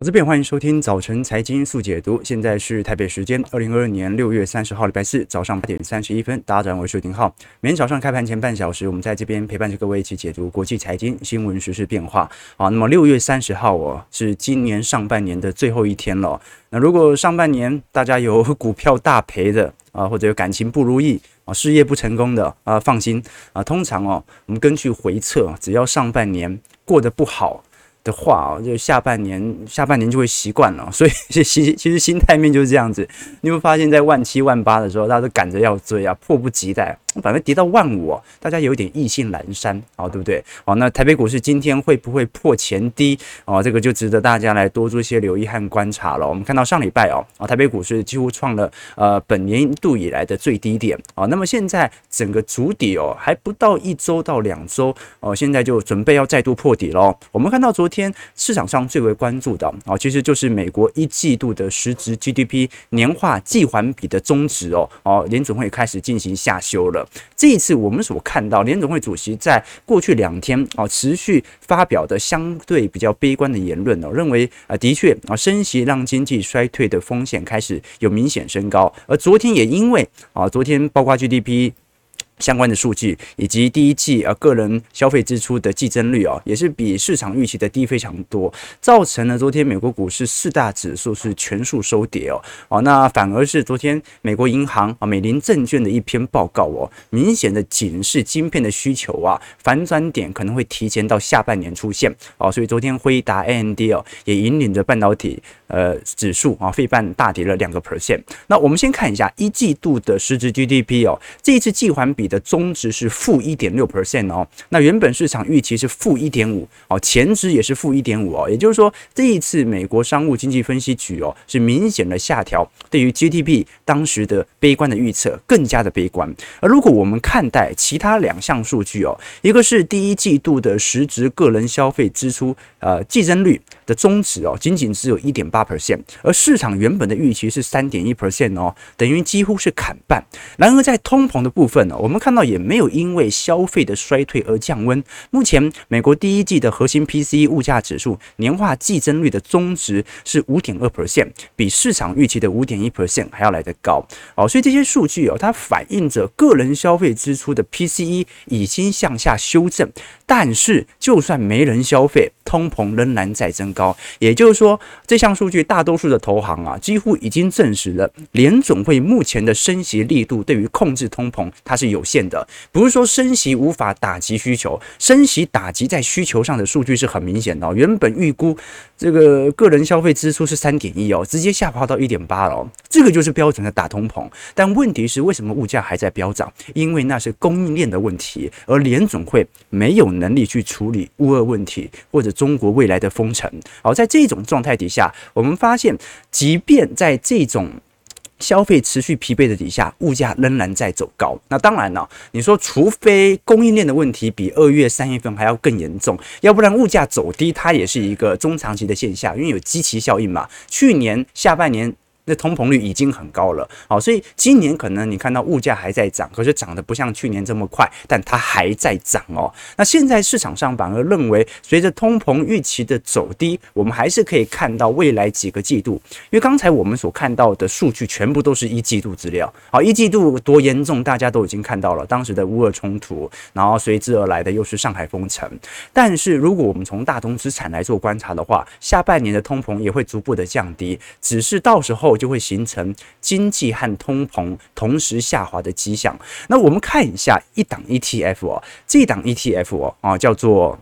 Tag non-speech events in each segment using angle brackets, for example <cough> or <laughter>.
我这边欢迎收听早晨财经速解读，现在是台北时间二零二二年六月三十号礼拜四早上八点三十一分，大家早上好，我是丁浩。每天早上开盘前半小时，我们在这边陪伴着各位一起解读国际财经新闻、时事变化。好，那么六月三十号哦，是今年上半年的最后一天了。那如果上半年大家有股票大赔的啊，或者有感情不如意啊，事业不成功的啊，放心啊，通常哦，我们根据回测，只要上半年过得不好。的话啊，就下半年，下半年就会习惯了，<laughs> 所以其实其实心态面就是这样子。你会发现在万七万八的时候，大家都赶着要追啊，迫不及待。反正跌到万五哦，大家有点意兴阑珊啊，对不对？好，那台北股市今天会不会破前低哦？这个就值得大家来多做一些留意和观察了。我们看到上礼拜哦，啊，台北股市几乎创了呃本年度以来的最低点啊。那么现在整个主底哦，还不到一周到两周哦，现在就准备要再度破底喽。我们看到昨天市场上最为关注的啊，其实就是美国一季度的实质 GDP 年化季环比的终值哦哦，联准会开始进行下修了。这一次我们所看到联总会主席在过去两天啊持续发表的相对比较悲观的言论哦，认为啊的确啊升息让经济衰退的风险开始有明显升高，而昨天也因为啊昨天包括 GDP。相关的数据以及第一季啊个人消费支出的季增率啊，也是比市场预期的低非常多，造成了昨天美国股市四大指数是全数收跌哦。哦，那反而是昨天美国银行啊美林证券的一篇报告哦，明显的警示晶片的需求啊反转点可能会提前到下半年出现哦。所以昨天辉达 AMD 哦也引领着半导体呃指数啊费半大跌了两个 percent。那我们先看一下一季度的实质 GDP 哦，这一次季环比的终值是负一点六 percent 哦，那原本市场预期是负一点五哦，前值也是负一点五哦，也就是说这一次美国商务经济分析局哦是明显的下调对于 GDP 当时的悲观的预测更加的悲观，而如果我们看待其他两项数据哦，一个是第一季度的实质个人消费支出呃季增率的终值哦，仅仅只有一点八 percent，而市场原本的预期是三点一 percent 哦，等于几乎是砍半。然而在通膨的部分呢，我们看到也没有因为消费的衰退而降温。目前美国第一季的核心 PCE 物价指数年化季增率的终值是五点二 percent，比市场预期的五点一 percent 还要来得高哦。所以这些数据哦，它反映着个人消费支出的 PCE 已经向下修正。但是就算没人消费，通膨仍然在增高。也就是说，这项数据大多数的投行啊，几乎已经证实了联总会目前的升息力度对于控制通膨它是有限的。不是说升息无法打击需求，升息打击在需求上的数据是很明显的。原本预估这个个人消费支出是三点一哦，直接下滑到一点八了。这个就是标准的打通膨。但问题是，为什么物价还在飙涨？因为那是供应链的问题，而联总会没有。能力去处理乌俄问题或者中国未来的封城，好，在这种状态底下，我们发现，即便在这种消费持续疲惫的底下，物价仍然在走高。那当然了，你说除非供应链的问题比二月、三月份还要更严重，要不然物价走低，它也是一个中长期的现象，因为有积极效应嘛。去年下半年。那通膨率已经很高了，好，所以今年可能你看到物价还在涨，可是涨得不像去年这么快，但它还在涨哦。那现在市场上反而认为，随着通膨预期的走低，我们还是可以看到未来几个季度，因为刚才我们所看到的数据全部都是一季度资料，好，一季度多严重，大家都已经看到了，当时的乌俄冲突，然后随之而来的又是上海封城。但是如果我们从大宗资产来做观察的话，下半年的通膨也会逐步的降低，只是到时候。就会形成经济和通膨同时下滑的迹象。那我们看一下一档 ETF 哦，这档 ETF 哦啊叫做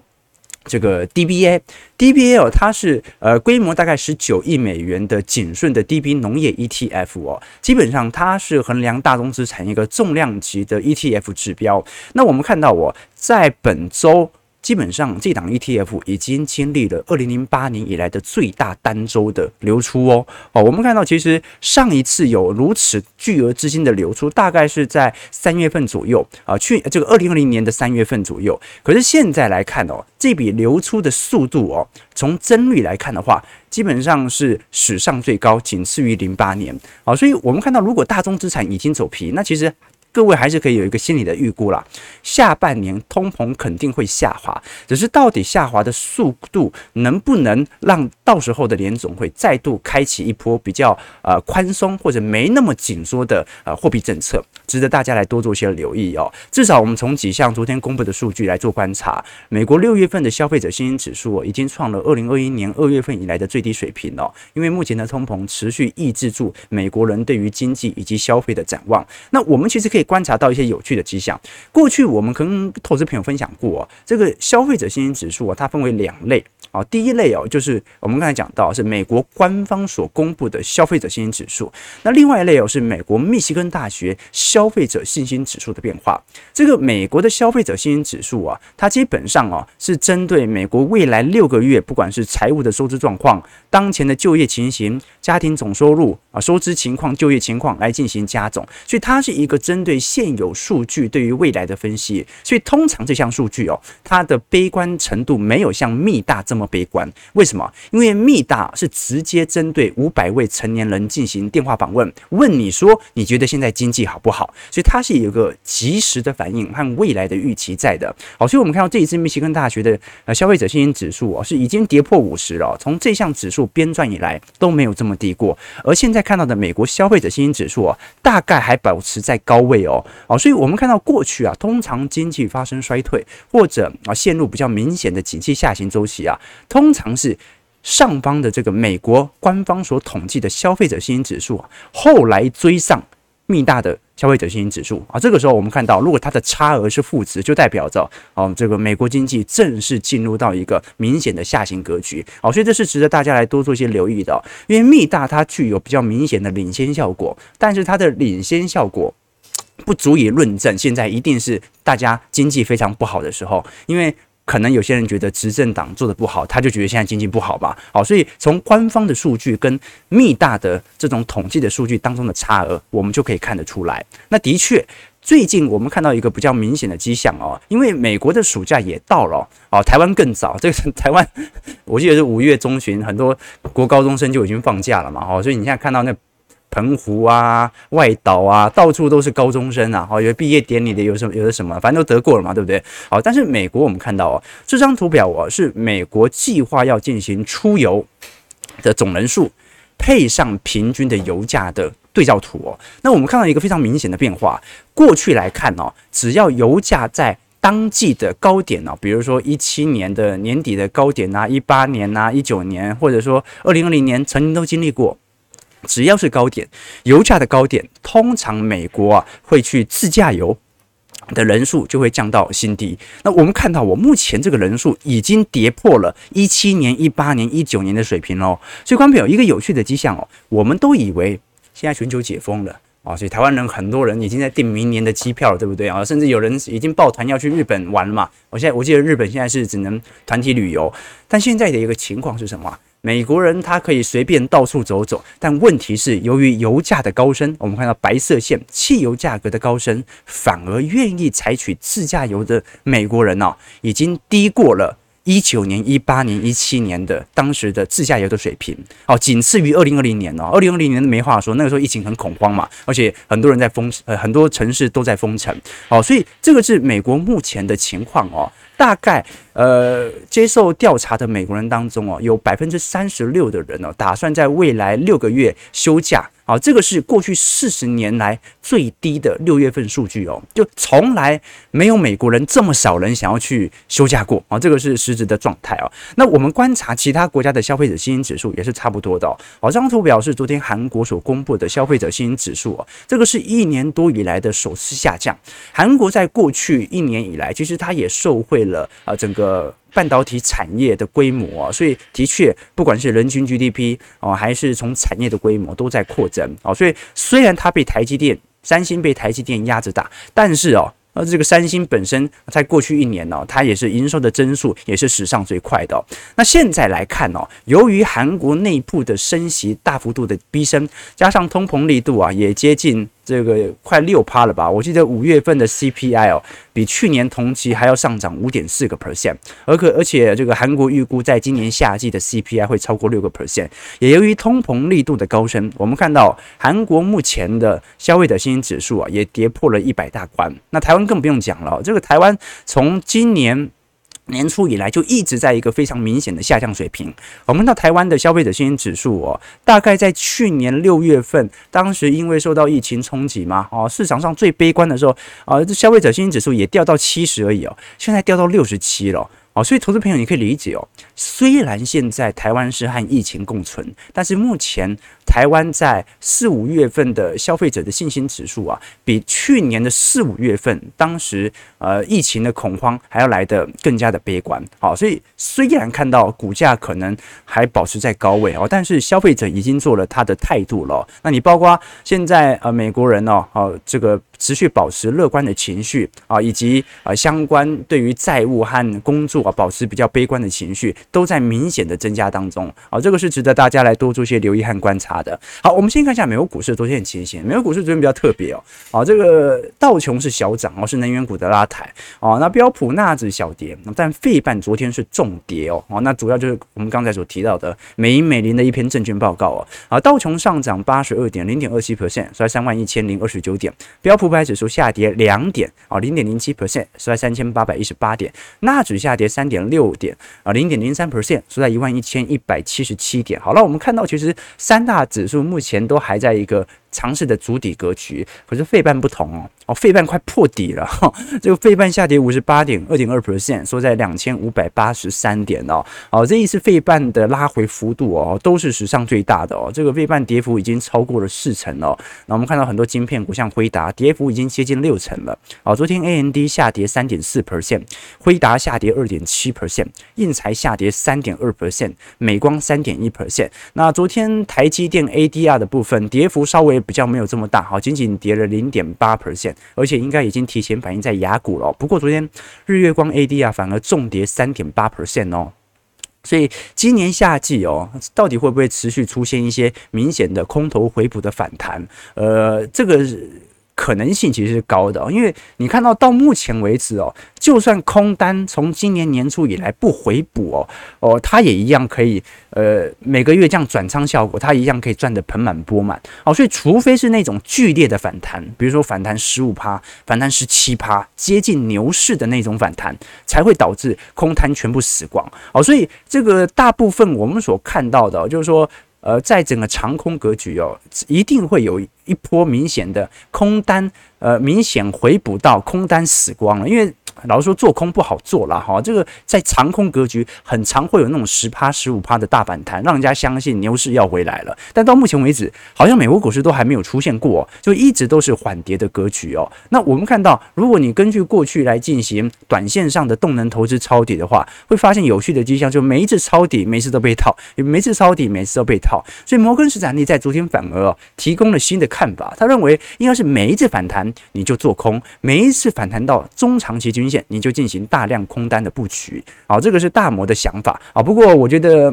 这个 DBA，DBA，它是呃规模大概十九亿美元的景顺的 DB 农业 ETF 哦，基本上它是衡量大宗资产一个重量级的 ETF 指标。那我们看到我在本周。基本上，这档 ETF 已经经历了二零零八年以来的最大单周的流出哦。哦，我们看到，其实上一次有如此巨额资金的流出，大概是在三月份左右啊，去这个二零二零年的三月份左右。可是现在来看哦，这笔流出的速度哦，从增率来看的话，基本上是史上最高，仅次于零八年。啊，所以我们看到，如果大宗资产已经走皮，那其实。各位还是可以有一个心理的预估啦。下半年通膨肯定会下滑，只是到底下滑的速度能不能让到时候的联总会再度开启一波比较呃宽松或者没那么紧缩的呃货币政策，值得大家来多做些留意哦。至少我们从几项昨天公布的数据来做观察，美国六月份的消费者信心指数已经创了二零二一年二月份以来的最低水平哦。因为目前的通膨持续抑制住美国人对于经济以及消费的展望。那我们其实可以观察到一些有趣的迹象。过去我们跟投资朋友分享过哦，这个消费者信心指数啊，它分为两类。好，第一类哦，就是我们刚才讲到是美国官方所公布的消费者信心指数。那另外一类哦，是美国密西根大学消费者信心指数的变化。这个美国的消费者信心指数啊，它基本上哦是针对美国未来六个月，不管是财务的收支状况、当前的就业情形、家庭总收入啊、收支情况、就业情况来进行加总，所以它是一个针对现有数据对于未来的分析。所以通常这项数据哦，它的悲观程度没有像密大这么。悲观，为什么？因为密大是直接针对五百位成年人进行电话访问，问你说你觉得现在经济好不好？所以它是有个即时的反应和未来的预期在的。好，所以我们看到这一次密西根大学的呃消费者信心指数哦，是已经跌破五十了。从这项指数编撰以来都没有这么低过，而现在看到的美国消费者信心指数啊，大概还保持在高位哦。好，所以我们看到过去啊，通常经济发生衰退或者啊陷入比较明显的景气下行周期啊。通常是上方的这个美国官方所统计的消费者信心指数啊，后来追上密大的消费者信心指数啊，这个时候我们看到，如果它的差额是负值，就代表着哦，这个美国经济正式进入到一个明显的下行格局。好，所以这是值得大家来多做一些留意的，因为密大它具有比较明显的领先效果，但是它的领先效果不足以论证现在一定是大家经济非常不好的时候，因为。可能有些人觉得执政党做得不好，他就觉得现在经济不好吧。好，所以从官方的数据跟密大的这种统计的数据当中的差额，我们就可以看得出来。那的确，最近我们看到一个比较明显的迹象哦，因为美国的暑假也到了哦，台湾更早。这个台湾，我记得是五月中旬，很多国高中生就已经放假了嘛。哦，所以你现在看到那。澎湖啊，外岛啊，到处都是高中生啊！好，有毕业典礼的，有什么有的什么，反正都得过了嘛，对不对？好，但是美国我们看到哦，这张图表哦，是美国计划要进行出游的总人数，配上平均的油价的对照图哦。那我们看到一个非常明显的变化，过去来看哦，只要油价在当季的高点哦，比如说一七年的年底的高点啊，一八年啊，一九年，或者说二零二零年，曾经都经历过。只要是高点，油价的高点，通常美国啊会去自驾游的人数就会降到新低。那我们看到，我目前这个人数已经跌破了一七年、一八年、一九年的水平喽。所以，观众朋友，一个有趣的迹象哦，我们都以为现在全球解封了啊，所以台湾人很多人已经在订明年的机票了，对不对啊？甚至有人已经抱团要去日本玩了嘛。我现在我记得日本现在是只能团体旅游，但现在的一个情况是什么？美国人他可以随便到处走走，但问题是，由于油价的高升，我们看到白色线，汽油价格的高升，反而愿意采取自驾游的美国人哦，已经低过了一九年、一八年、一七年的当时的自驾游的水平，哦，仅次于二零二零年哦，二零二零年没话说，那个时候疫情很恐慌嘛，而且很多人在封，呃，很多城市都在封城，哦，所以这个是美国目前的情况哦。大概呃，接受调查的美国人当中哦，有百分之三十六的人哦，打算在未来六个月休假。啊，这个是过去四十年来最低的六月份数据哦，就从来没有美国人这么少人想要去休假过啊，这个是实质的状态哦。那我们观察其他国家的消费者信心指数也是差不多的哦。好，这张图表是昨天韩国所公布的消费者信心指数哦，这个是一年多以来的首次下降。韩国在过去一年以来，其实它也受惠了啊整个。半导体产业的规模啊，所以的确，不管是人均 GDP 哦，还是从产业的规模都在扩增哦。所以虽然它被台积电、三星被台积电压着打，但是哦，呃，这个三星本身在过去一年呢，它也是营收的增速也是史上最快的。那现在来看哦，由于韩国内部的升息大幅度的逼升，加上通膨力度啊也接近。这个快六趴了吧？我记得五月份的 CPI 哦，比去年同期还要上涨五点四个 percent，而可而且这个韩国预估在今年夏季的 CPI 会超过六个 percent。也由于通膨力度的高升，我们看到韩国目前的消费者信心指数啊，也跌破了一百大关。那台湾更不用讲了，这个台湾从今年。年初以来就一直在一个非常明显的下降水平。我们到台湾的消费者信心指数哦，大概在去年六月份，当时因为受到疫情冲击嘛，哦，市场上最悲观的时候啊，这消费者信心指数也掉到七十而已哦，现在掉到六十七了。哦，所以投资朋友你可以理解哦，虽然现在台湾是和疫情共存，但是目前台湾在四五月份的消费者的信心指数啊，比去年的四五月份当时呃疫情的恐慌还要来得更加的悲观。好，所以虽然看到股价可能还保持在高位哦，但是消费者已经做了他的态度了。那你包括现在呃美国人哦，哦这个。持续保持乐观的情绪啊，以及啊相关对于债务和工作啊保持比较悲观的情绪，都在明显的增加当中啊，这个是值得大家来多做些留意和观察好的。好，我们先看一下美国股市昨天很情形，美国股市昨天比较特别哦，啊这个道琼是小涨哦，是能源股的拉抬哦，那标普纳指小跌，但费半昨天是重跌哦，哦那主要就是我们刚才所提到的美银美林的一篇证券报告哦，啊道琼上涨八十二点零点二七 percent，收在三万一千零二十九点，标普。五百指数下跌两点啊，零点零七 percent，收在三千八百一十八点。纳指下跌三点六点啊，零点零三 percent，收在一万一千一百七十七点。好了，我们看到其实三大指数目前都还在一个。尝试的主底格局，可是费半不同哦，哦，费半快破底了，<laughs> 这个费半下跌五十八点二点二 percent，收在两千五百八十三点哦，哦，这一次费半的拉回幅度哦，都是史上最大的哦，这个费半跌幅已经超过了四成哦，那我们看到很多晶片股，像辉达跌幅已经接近六成了，哦，昨天 AMD 下跌三点四 percent，辉达下跌二点七 percent，印材下跌三点二 percent，美光三点一 percent，那昨天台积电 ADR 的部分跌幅稍微。比较没有这么大，好，仅仅跌了零点八 percent，而且应该已经提前反映在雅股了。不过昨天日月光 AD 啊，反而重跌三点八 percent 哦，所以今年夏季哦，到底会不会持续出现一些明显的空头回补的反弹？呃，这个。可能性其实是高的，因为你看到到目前为止哦，就算空单从今年年初以来不回补哦，哦，它也一样可以，呃，每个月这样转仓效果，它一样可以赚得盆满钵满哦。所以，除非是那种剧烈的反弹，比如说反弹十五趴、反弹十七趴，接近牛市的那种反弹，才会导致空单全部死光哦。所以，这个大部分我们所看到的，就是说。呃，在整个长空格局哦，一定会有一波明显的空单，呃，明显回补到空单死光了，因为。老实说，做空不好做了哈。这个在长空格局，很常会有那种十趴、十五趴的大反弹，让人家相信牛市要回来了。但到目前为止，好像美国股市都还没有出现过，就一直都是缓跌的格局哦。那我们看到，如果你根据过去来进行短线上的动能投资抄底的话，会发现有趣的迹象，就每一次抄底，每次都被套；每次抄底，每次都被套。所以摩根士丹利在昨天反而哦提供了新的看法，他认为应该是每一次反弹你就做空，每一次反弹到中长期均线，你就进行大量空单的布局，好，这个是大摩的想法啊。不过我觉得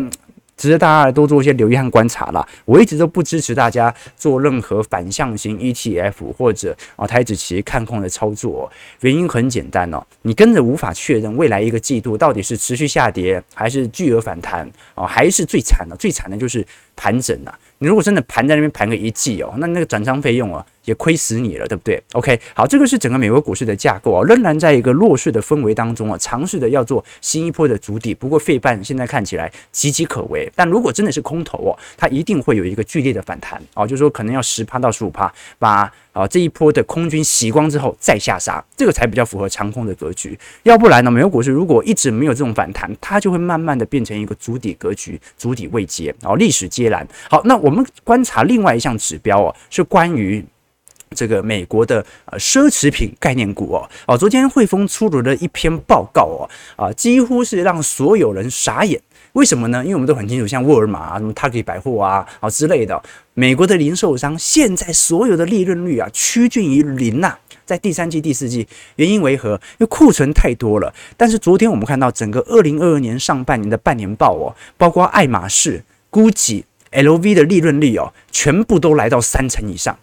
值得大家多做一些留意和观察啦。我一直都不支持大家做任何反向型 ETF 或者啊台指期看空的操作，原因很简单哦，你根本无法确认未来一个季度到底是持续下跌还是巨额反弹啊，还是最惨的，最惨的就是盘整了。你如果真的盘在那边盘个一季哦，那那个转仓费用啊。也亏死你了，对不对？OK，好，这个是整个美国股市的架构啊，仍然在一个弱势的氛围当中啊，尝试的要做新一波的筑底。不过费半现在看起来岌岌可危，但如果真的是空头哦，它一定会有一个剧烈的反弹哦，就是说可能要十趴到十五趴，把啊这一波的空军洗光之后再下杀，这个才比较符合长空的格局。要不然呢，美国股市如果一直没有这种反弹，它就会慢慢的变成一个筑底格局，筑底位阶，然后历史接蓝。好，那我们观察另外一项指标哦，是关于。这个美国的呃奢侈品概念股哦哦，昨天汇丰出炉了一篇报告哦啊，几乎是让所有人傻眼。为什么呢？因为我们都很清楚，像沃尔玛啊、什么 Target 百货啊啊之类的，美国的零售商现在所有的利润率啊趋近于零呐，在第三季、第四季，原因为何？因为库存太多了。但是昨天我们看到整个二零二二年上半年的半年报哦，包括爱马仕、GUCCI、LV 的利润率哦，全部都来到三成以上。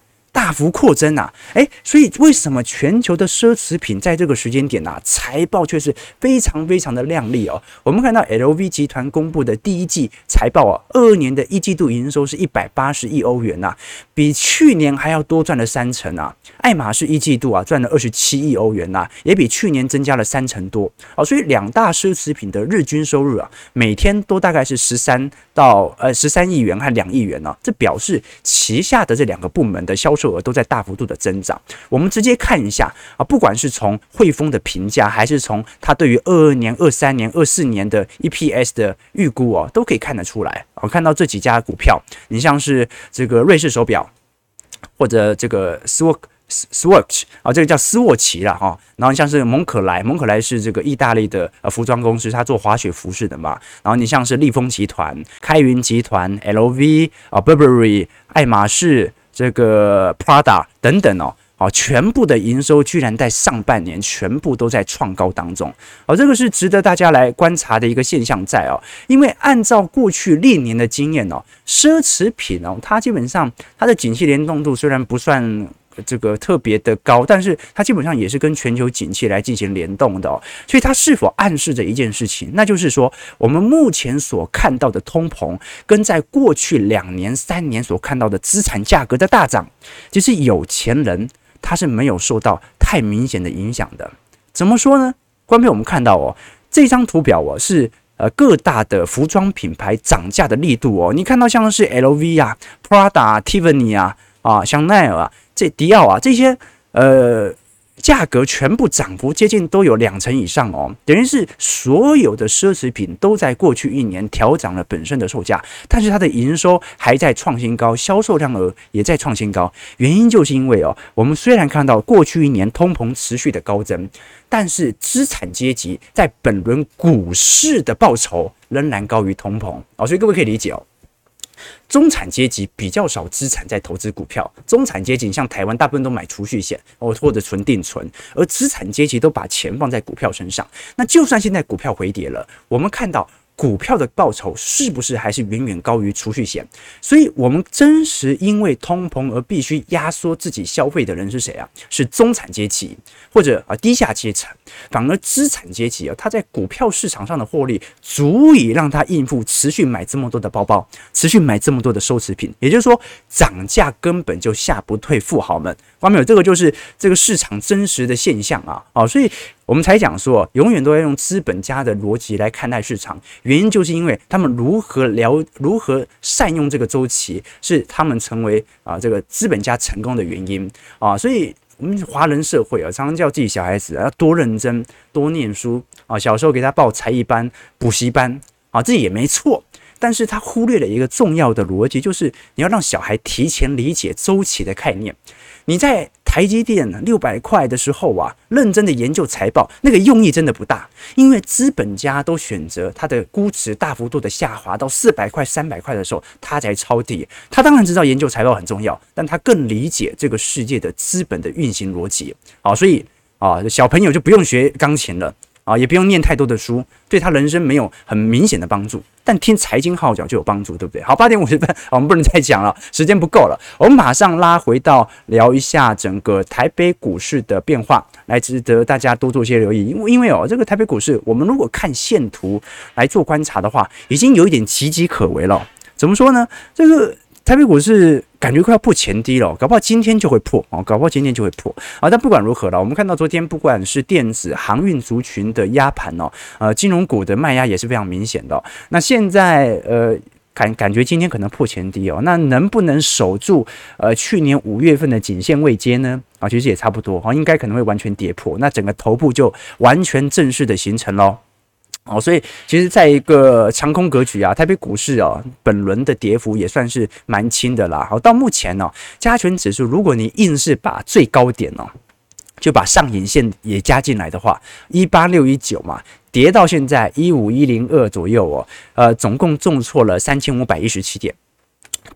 大幅扩增啊！诶，所以为什么全球的奢侈品在这个时间点啊，财报却是非常非常的亮丽哦？我们看到 LV 集团公布的第一季财报啊，二二年的一季度营收是一百八十亿欧元呐，比去年还要多赚了三成啊！爱马仕一季度啊赚了二十七亿欧元呐，也比去年增加了三成多哦。所以两大奢侈品的日均收入啊，每天都大概是十三到呃十三亿元和两亿元呢，这表示旗下的这两个部门的销售额都在大幅度的增长。我们直接看一下啊，不管是从汇丰的评价，还是从它对于二二年、二三年、二四年的 EPS 的预估哦，都可以看得出来。我看到这几家股票，你像是这个瑞士手表，或者这个 Swatch 啊，这个叫斯沃琪了哈。然后像是蒙可莱，蒙可莱是这个意大利的服装公司，它做滑雪服饰的嘛。然后你像是利丰集团、开云集团、LV 啊、Burberry、爱马仕、这个 Prada 等等哦，哦，全部的营收居然在上半年全部都在创高当中。哦，这个是值得大家来观察的一个现象在哦，因为按照过去历年的经验哦，奢侈品哦，它基本上它的景气联动度虽然不算。这个特别的高，但是它基本上也是跟全球景气来进行联动的哦，所以它是否暗示着一件事情，那就是说，我们目前所看到的通膨，跟在过去两年、三年所看到的资产价格的大涨，其实有钱人他是没有受到太明显的影响的。怎么说呢？观众朋友，我们看到哦，这张图表哦是呃各大的服装品牌涨价的力度哦，你看到像是 LV 啊、Prada 啊、Tiffany 啊、啊香奈儿啊。这迪奥啊，这些呃价格全部涨幅接近都有两成以上哦，等于是所有的奢侈品都在过去一年调涨了本身的售价，但是它的营收还在创新高，销售量额也在创新高。原因就是因为哦，我们虽然看到过去一年通膨持续的高增，但是资产阶级在本轮股市的报酬仍然高于通膨哦，所以各位可以理解哦。中产阶级比较少资产在投资股票，中产阶级像台湾大部分都买储蓄险哦，或者存定存，而资产阶级都把钱放在股票身上。那就算现在股票回跌了，我们看到。股票的报酬是不是还是远远高于储蓄险？所以，我们真实因为通膨而必须压缩自己消费的人是谁啊？是中产阶级或者啊低下阶层。反而资产阶级啊，他在股票市场上的获利足以让他应付持续买这么多的包包，持续买这么多的奢侈品。也就是说，涨价根本就吓不退富豪们。方面有这个就是这个市场真实的现象啊！啊，所以。我们才讲说，永远都要用资本家的逻辑来看待市场。原因就是因为他们如何了如何善用这个周期，是他们成为啊这个资本家成功的原因啊。所以，我们华人社会啊，常常叫自己小孩子要多认真、多念书啊。小时候给他报才艺班、补习班啊，这也没错。但是他忽略了一个重要的逻辑，就是你要让小孩提前理解周期的概念。你在台积电六百块的时候啊，认真的研究财报，那个用意真的不大，因为资本家都选择它的估值大幅度的下滑到四百块、三百块的时候，他才抄底。他当然知道研究财报很重要，但他更理解这个世界的资本的运行逻辑。好，所以啊，小朋友就不用学钢琴了。啊，也不用念太多的书，对他人生没有很明显的帮助，但听财经号角就有帮助，对不对？好，八点五十分，<laughs> 我们不能再讲了，时间不够了。我们马上拉回到聊一下整个台北股市的变化，来值得大家多做些留意。因为因为哦，这个台北股市，我们如果看线图来做观察的话，已经有一点岌岌可危了。怎么说呢？这个。台北股市感觉快要破前低了，搞不好今天就会破哦，搞不好今天就会破啊！但不管如何了，我们看到昨天不管是电子、航运族群的压盘哦，呃，金融股的卖压也是非常明显的。那现在呃感感觉今天可能破前低哦，那能不能守住呃去年五月份的颈线位阶呢？啊，其实也差不多哈，应该可能会完全跌破，那整个头部就完全正式的形成喽。哦，所以其实在一个长空格局啊，台北股市啊，本轮的跌幅也算是蛮轻的啦。好，到目前呢，加权指数，如果你硬是把最高点哦，就把上影线也加进来的话，一八六一九嘛，跌到现在一五一零二左右哦，呃，总共重挫了三千五百一十七点，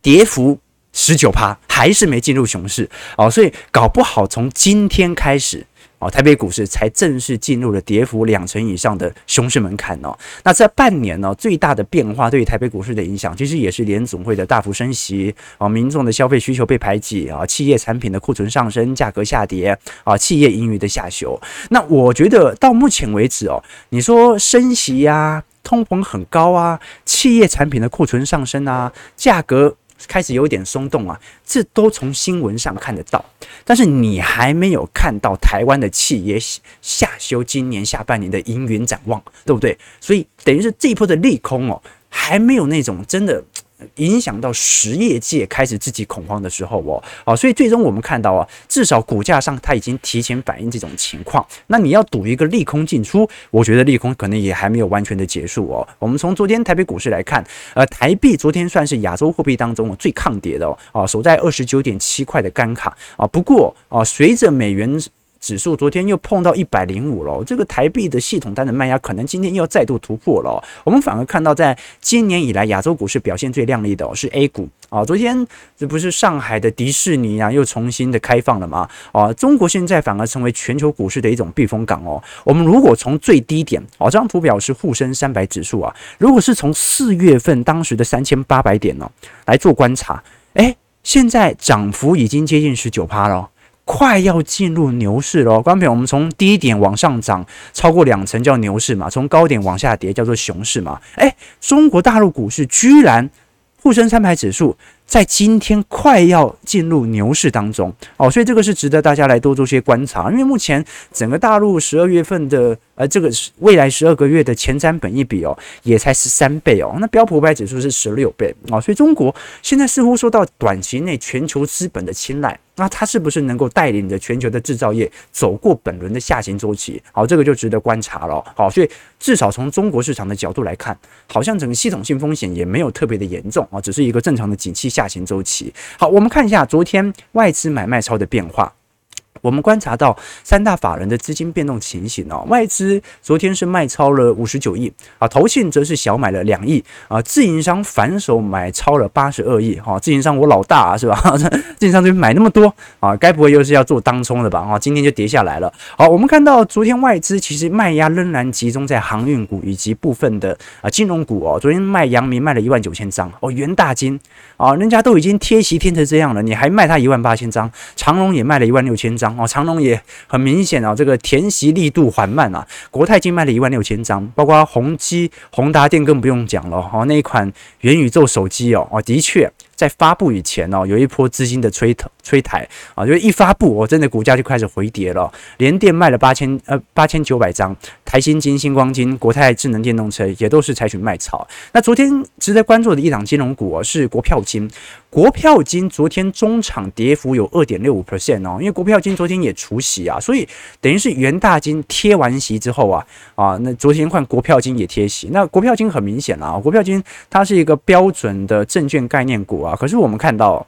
跌幅十九趴，还是没进入熊市哦，所以搞不好从今天开始。哦，台北股市才正式进入了跌幅两成以上的熊市门槛哦。那这半年呢，最大的变化对于台北股市的影响，其实也是联总会的大幅升息啊，民众的消费需求被排挤啊，企业产品的库存上升，价格下跌啊，企业盈余的下修。那我觉得到目前为止哦，你说升息呀，通膨很高啊，企业产品的库存上升啊，价格。开始有点松动啊，这都从新闻上看得到，但是你还没有看到台湾的企业下修今年下半年的营运展望，对不对？所以等于是这一波的利空哦，还没有那种真的。影响到实业界开始自己恐慌的时候哦，啊，所以最终我们看到啊，至少股价上它已经提前反映这种情况。那你要赌一个利空进出，我觉得利空可能也还没有完全的结束哦。我们从昨天台北股市来看，呃，台币昨天算是亚洲货币当中最抗跌的哦，啊，守在二十九点七块的关卡啊。不过啊，随着美元。指数昨天又碰到一百零五了，这个台币的系统单的卖压可能今天又要再度突破了。我们反而看到，在今年以来亚洲股市表现最亮丽的是 A 股啊。昨天这不是上海的迪士尼啊，又重新的开放了吗？啊，中国现在反而成为全球股市的一种避风港哦。我们如果从最低点哦，这张图表是沪深三百指数啊，如果是从四月份当时的三千八百点呢来做观察，诶，现在涨幅已经接近十九趴了。快要进入牛市了，观众朋友，我们从低点往上涨超过两成叫牛市嘛，从高点往下跌叫做熊市嘛。哎，中国大陆股市居然沪深三百指数在今天快要进入牛市当中哦，所以这个是值得大家来多做些观察，因为目前整个大陆十二月份的。而这个是未来十二个月的前瞻本一比哦，也才十三倍哦。那标普五百指数是十六倍哦，所以中国现在似乎受到短期内全球资本的青睐。那它是不是能够带领着全球的制造业走过本轮的下行周期？好，这个就值得观察了。好，所以至少从中国市场的角度来看，好像整个系统性风险也没有特别的严重啊，只是一个正常的景气下行周期。好，我们看一下昨天外资买卖超的变化。我们观察到三大法人的资金变动情形哦，外资昨天是卖超了五十九亿啊，投信则是小买了两亿啊，自营商反手买超了八十二亿哈，自营商我老大啊是吧？<laughs> 自营商这边买那么多啊，该不会又是要做当冲的吧？啊，今天就跌下来了。好，我们看到昨天外资其实卖压仍然集中在航运股以及部分的啊金融股哦，昨天卖阳明卖了一万九千张哦，元大金啊，人家都已经贴息贴成这样了，你还卖他一万八千张，长荣也卖了一万六千张。哦，长隆也很明显啊，这个填息力度缓慢啊。国泰金卖了一万六千张，包括宏基、宏达电更不用讲了。哦，那一款元宇宙手机哦，哦，的确。在发布以前哦，有一波资金的吹头吹台啊，就是一发布，我真的股价就开始回跌了。联电卖了八千呃八千九百张，台新金、星光金、国泰智能电动车也都是采取卖超。那昨天值得关注的一档金融股哦，是国票金。国票金昨天中场跌幅有二点六五 percent 哦，因为国票金昨天也除息啊，所以等于是元大金贴完息之后啊啊，那昨天换国票金也贴息。那国票金很明显啊，国票金它是一个标准的证券概念股啊。可是我们看到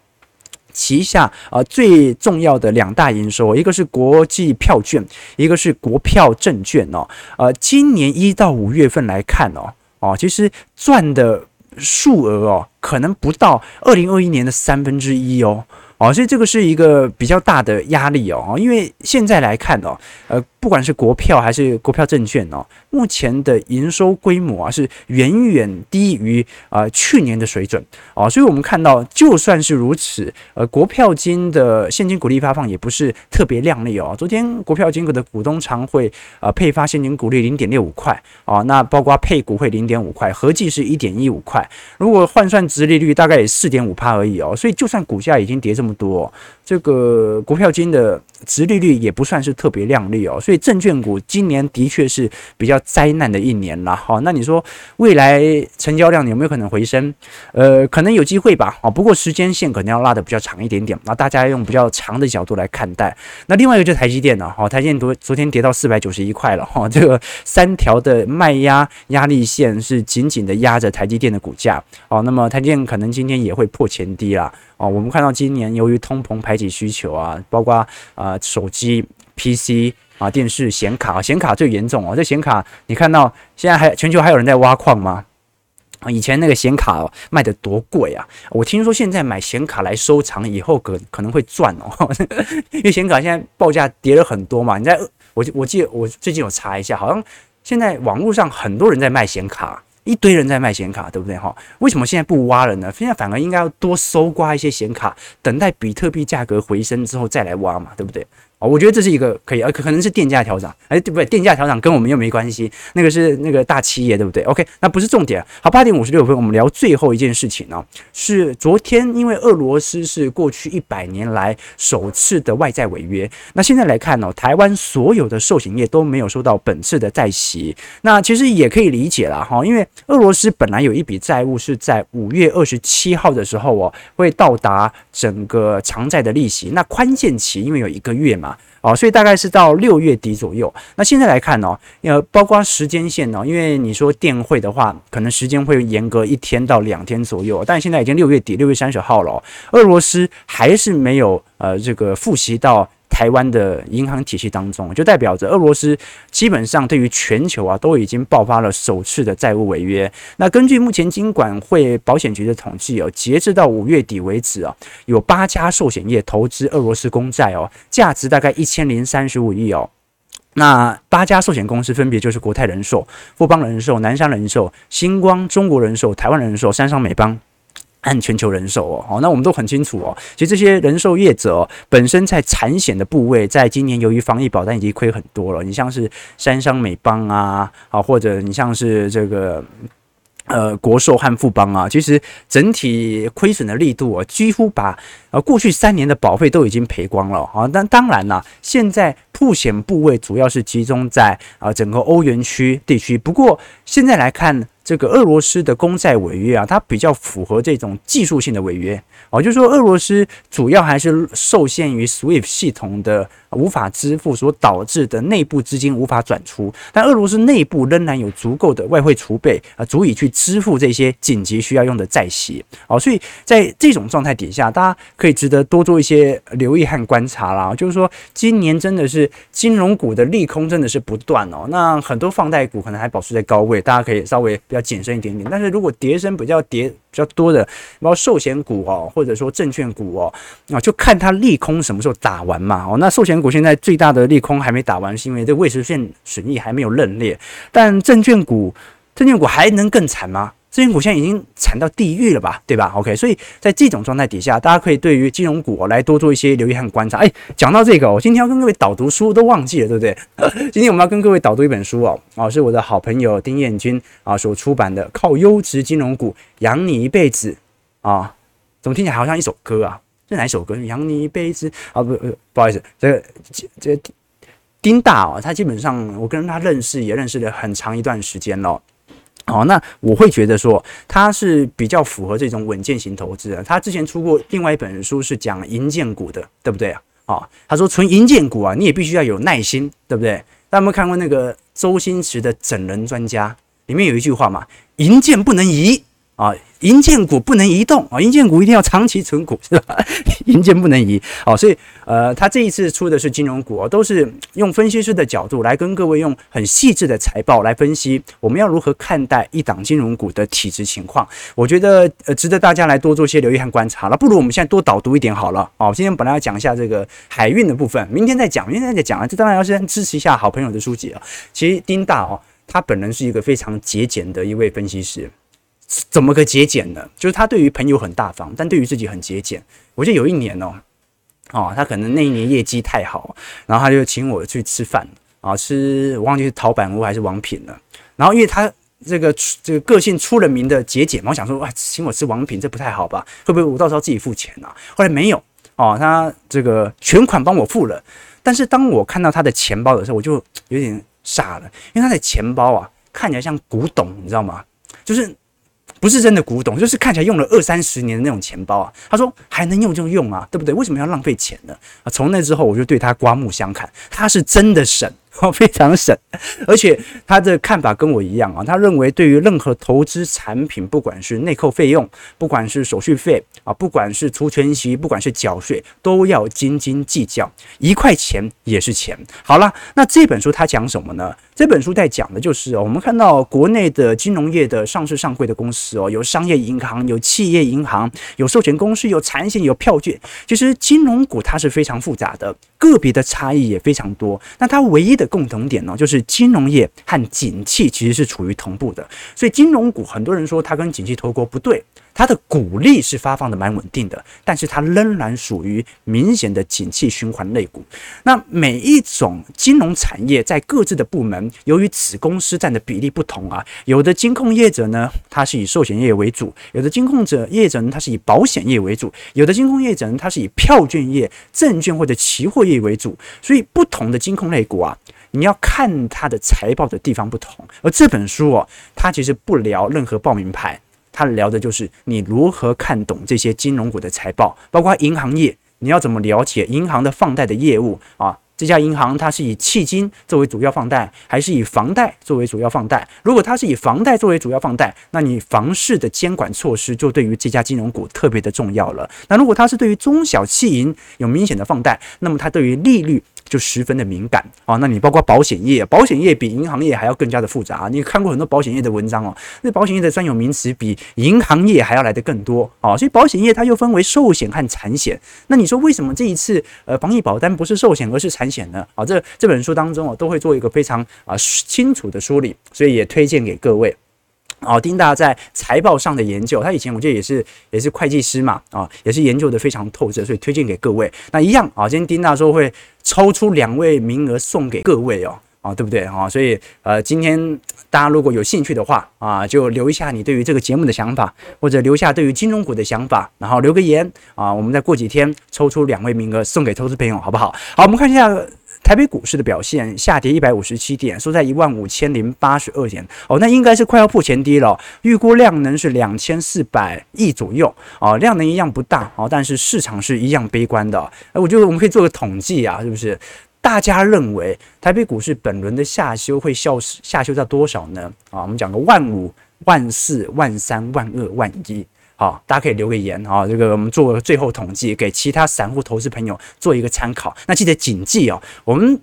旗下啊最重要的两大营收，一个是国际票券，一个是国票证券哦。呃，今年一到五月份来看哦，哦，其实赚的数额哦，可能不到二零二一年的三分之一哦。哦，所以这个是一个比较大的压力哦，因为现在来看哦，呃，不管是国票还是国票证券哦，目前的营收规模啊是远远低于啊、去年的水准哦，所以我们看到就算是如此，呃，国票金的现金股利发放也不是特别亮丽哦。昨天国票金股的股东常会呃配发现金股利零点六五块哦，那包括配股会零点五块，合计是一点一五块。如果换算殖利率大概也四点五趴而已哦，所以就算股价已经跌。这么多，这个国票金的殖利率也不算是特别亮丽哦，所以证券股今年的确是比较灾难的一年了。好，那你说未来成交量有没有可能回升？呃，可能有机会吧。哦，不过时间线可能要拉得比较长一点点，那大家用比较长的角度来看待。那另外一个就是台积电了，哈，台积电昨昨天跌到四百九十一块了，哈，这个三条的卖压压力线是紧紧的压着台积电的股价。哦，那么台积电可能今天也会破前低啦。哦，我们看到今年由于通膨排挤需求啊，包括啊、手机、PC 啊、电视、显卡，显卡最严重哦。这显卡你看到现在还全球还有人在挖矿吗？啊，以前那个显卡卖得多贵啊！我听说现在买显卡来收藏以后可可能会赚哦，<laughs> 因为显卡现在报价跌了很多嘛。你在我我记得我最近有查一下，好像现在网络上很多人在卖显卡，一堆人在卖显卡，对不对哈？为什么现在不挖了呢？现在反而应该要多搜刮一些显卡，等待比特币价格回升之后再来挖嘛，对不对？哦，我觉得这是一个可以，呃，可能是电价调整，哎，对不对？电价调整跟我们又没关系，那个是那个大企业，对不对？OK，那不是重点。好，八点五十六分，我们聊最后一件事情呢，是昨天因为俄罗斯是过去一百年来首次的外债违约，那现在来看呢，台湾所有的寿险业都没有收到本次的债息，那其实也可以理解了哈，因为俄罗斯本来有一笔债务是在五月二十七号的时候哦，会到达整个偿债的利息，那宽限期因为有一个月嘛。哦，所以大概是到六月底左右。那现在来看呢，呃，包括时间线呢，因为你说电汇的话，可能时间会严格一天到两天左右。但现在已经六月底，六月三十号了，俄罗斯还是没有呃这个复习到。台湾的银行体系当中，就代表着俄罗斯基本上对于全球啊都已经爆发了首次的债务违约。那根据目前金管会保险局的统计哦，截至到五月底为止啊，有八家寿险业投资俄罗斯公债哦，价值大概一千零三十五亿哦。那八家寿险公司分别就是国泰人寿、富邦人寿、南山人寿、星光、中国人寿、台湾人寿、山上美邦。按全球人寿哦，好，那我们都很清楚哦。其实这些人寿业者本身在产险的部位，在今年由于防疫保单已经亏很多了。你像是三商美邦啊，啊，或者你像是这个呃国寿和富邦啊，其实整体亏损的力度啊，几乎把呃过去三年的保费都已经赔光了啊。但当然啦，现在曝险部位主要是集中在啊整个欧元区地区。不过现在来看。这个俄罗斯的公债违约啊，它比较符合这种技术性的违约哦，就是说俄罗斯主要还是受限于 SWIFT 系统的无法支付所导致的内部资金无法转出，但俄罗斯内部仍然有足够的外汇储备啊，足以去支付这些紧急需要用的债息哦，所以在这种状态底下，大家可以值得多做一些留意和观察啦。就是说，今年真的是金融股的利空真的是不断哦，那很多放贷股可能还保持在高位，大家可以稍微。要谨慎一点点，但是如果跌升比较跌比较多的，包括寿险股哦，或者说证券股哦，啊，就看它利空什么时候打完嘛。哦，那寿险股现在最大的利空还没打完，是因为这未实现损益还没有认列。但证券股，证券股还能更惨吗？资金股现在已经惨到地狱了吧，对吧？OK，所以在这种状态底下，大家可以对于金融股来多做一些留意和观察。哎，讲到这个，我今天要跟各位导读书都忘记了，对不对？<laughs> 今天我们要跟各位导读一本书哦，啊，是我的好朋友丁彦军啊所出版的《靠优质金融股养你一辈子》啊，怎么听起来好像一首歌啊？这哪一首歌？养你一辈子啊？不不，好意思，这个这个丁大哦，他基本上我跟他认识也认识了很长一段时间了。哦，那我会觉得说他是比较符合这种稳健型投资的。他之前出过另外一本书是讲银建股的，对不对啊？啊，他说纯银建股啊，你也必须要有耐心，对不对？大家有没有看过那个周星驰的《整人专家》？里面有一句话嘛，银建不能移啊。银建股不能移动啊，银建股一定要长期存股，<laughs> 是吧？银建不能移，好，所以呃，他这一次出的是金融股，都是用分析师的角度来跟各位用很细致的财报来分析，我们要如何看待一档金融股的体质情况。我觉得呃，值得大家来多做些留意和观察了。不如我们现在多导读一点好了。哦，今天本来要讲一下这个海运的部分，明天再讲，明天再讲啊。这当然要先支持一下好朋友的书籍啊。其实丁大哦，他本人是一个非常节俭的一位分析师。怎么个节俭呢？就是他对于朋友很大方，但对于自己很节俭。我记得有一年哦，哦，他可能那一年业绩太好，然后他就请我去吃饭啊，吃我忘记是陶板屋还是王品了。然后因为他这个这个个性出了名的节俭嘛，我想说哇，请我吃王品这不太好吧？会不会我到时候自己付钱啊？后来没有哦，他这个全款帮我付了。但是当我看到他的钱包的时候，我就有点傻了，因为他的钱包啊看起来像古董，你知道吗？就是。不是真的古董，就是看起来用了二三十年的那种钱包啊。他说还能用就用啊，对不对？为什么要浪费钱呢？啊，从那之后我就对他刮目相看，他是真的省。哦，<laughs> 非常省，而且他的看法跟我一样啊。他认为，对于任何投资产品，不管是内扣费用，不管是手续费啊，不管是除权息，不管是缴税，都要斤斤计较，一块钱也是钱。好了，那这本书他讲什么呢？这本书在讲的就是，我们看到国内的金融业的上市上柜的公司哦，有商业银行，有企业银行，有授权公司，有产险，有票券。其实金融股它是非常复杂的，个别的差异也非常多。那它唯一的共同点呢，就是金融业和景气其实是处于同步的。所以金融股很多人说它跟景气脱钩，不对。它的股利是发放的蛮稳定的，但是它仍然属于明显的景气循环类股。那每一种金融产业在各自的部门，由于子公司占的比例不同啊，有的金控业者呢，它是以寿险业为主；有的金控者业者呢，它是以保险业为主；有的金控业者呢，它是以票券业、证券或者期货业为主。所以不同的金控类股啊，你要看它的财报的地方不同。而这本书哦，它其实不聊任何报名牌。他聊的就是你如何看懂这些金融股的财报，包括银行业，你要怎么了解银行的放贷的业务啊？这家银行它是以迄金作为主要放贷，还是以房贷作为主要放贷？如果它是以房贷作为主要放贷，那你房市的监管措施就对于这家金融股特别的重要了。那如果它是对于中小企银有明显的放贷，那么它对于利率。就十分的敏感啊，那你包括保险业，保险业比银行业还要更加的复杂。你看过很多保险业的文章哦，那保险业的专有名词比银行业还要来得更多啊。所以保险业它又分为寿险和产险。那你说为什么这一次呃防疫保单不是寿险而是产险呢？啊，这这本书当中哦都会做一个非常啊清楚的梳理，所以也推荐给各位。哦，丁大在财报上的研究，他以前我记得也是也是会计师嘛，啊，也是研究的非常透彻，所以推荐给各位。那一样啊，今天丁大说会抽出两位名额送给各位哦，啊，对不对啊？所以呃，今天大家如果有兴趣的话啊，就留一下你对于这个节目的想法，或者留下对于金融股的想法，然后留个言啊，我们再过几天抽出两位名额送给投资朋友，好不好？好，我们看一下。台北股市的表现下跌一百五十七点，收在一万五千零八十二点。哦，那应该是快要破前低了。预估量能是两千四百亿左右。哦，量能一样不大。哦，但是市场是一样悲观的。哎，我觉得我们可以做个统计啊，是不是？大家认为台北股市本轮的下修会下下修到多少呢？啊，我们讲个万五、万四、万三、万二、万一。好，大家可以留个言啊，这个我们做最后统计，给其他散户投资朋友做一个参考。那记得谨记哦，我们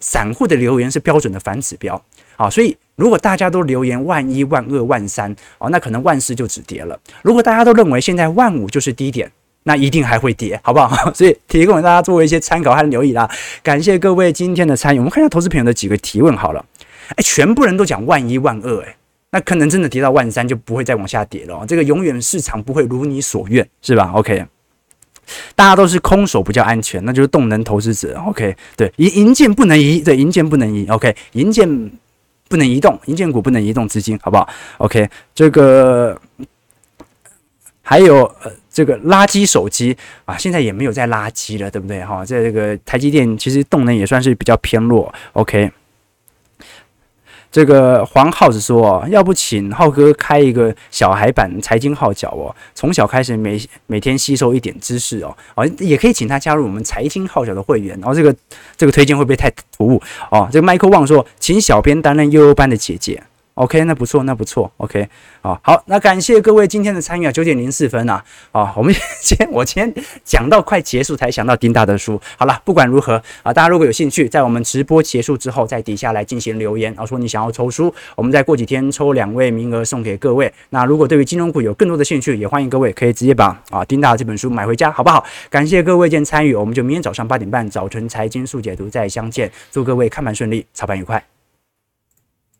散户的留言是标准的反指标啊，所以如果大家都留言万一、万二、万三哦，那可能万四就止跌了。如果大家都认为现在万五就是低点，那一定还会跌，好不好？<laughs> 所以提供给大家作为一些参考和留意啦。感谢各位今天的参与，我们看一下投资朋友的几个提问好了。哎，全部人都讲万一、万二，哎。那可能真的跌到万三就不会再往下跌了，这个永远市场不会如你所愿，是吧？OK，大家都是空手比较安全，那就是动能投资者。OK，对，银银建不能移，对，银建不能移。OK，银建不能移动，银建股不能移动资金，好不好？OK，这个还有呃，这个垃圾手机啊，现在也没有在垃圾了，对不对？哈，在这个台积电其实动能也算是比较偏弱。OK。这个黄耗子说：“要不请浩哥开一个小孩版财经号角哦，从小开始每每天吸收一点知识哦，哦，也可以请他加入我们财经号角的会员。然后这个这个推荐会不会太突兀哦？这个麦克旺说，请小编担任悠悠班的姐姐。” OK，那不错，那不错。OK，啊，好，那感谢各位今天的参与啊，九点零四分啊，啊，我们 <laughs> 今天我今天讲到快结束才想到丁大的书。好了，不管如何啊，大家如果有兴趣，在我们直播结束之后，在底下来进行留言，然后说你想要抽书，我们再过几天抽两位名额送给各位。那如果对于金融股有更多的兴趣，也欢迎各位可以直接把啊丁大的这本书买回家，好不好？感谢各位今天参与，我们就明天早上八点半早晨财经速解读再相见，祝各位看盘顺利，操盘愉快。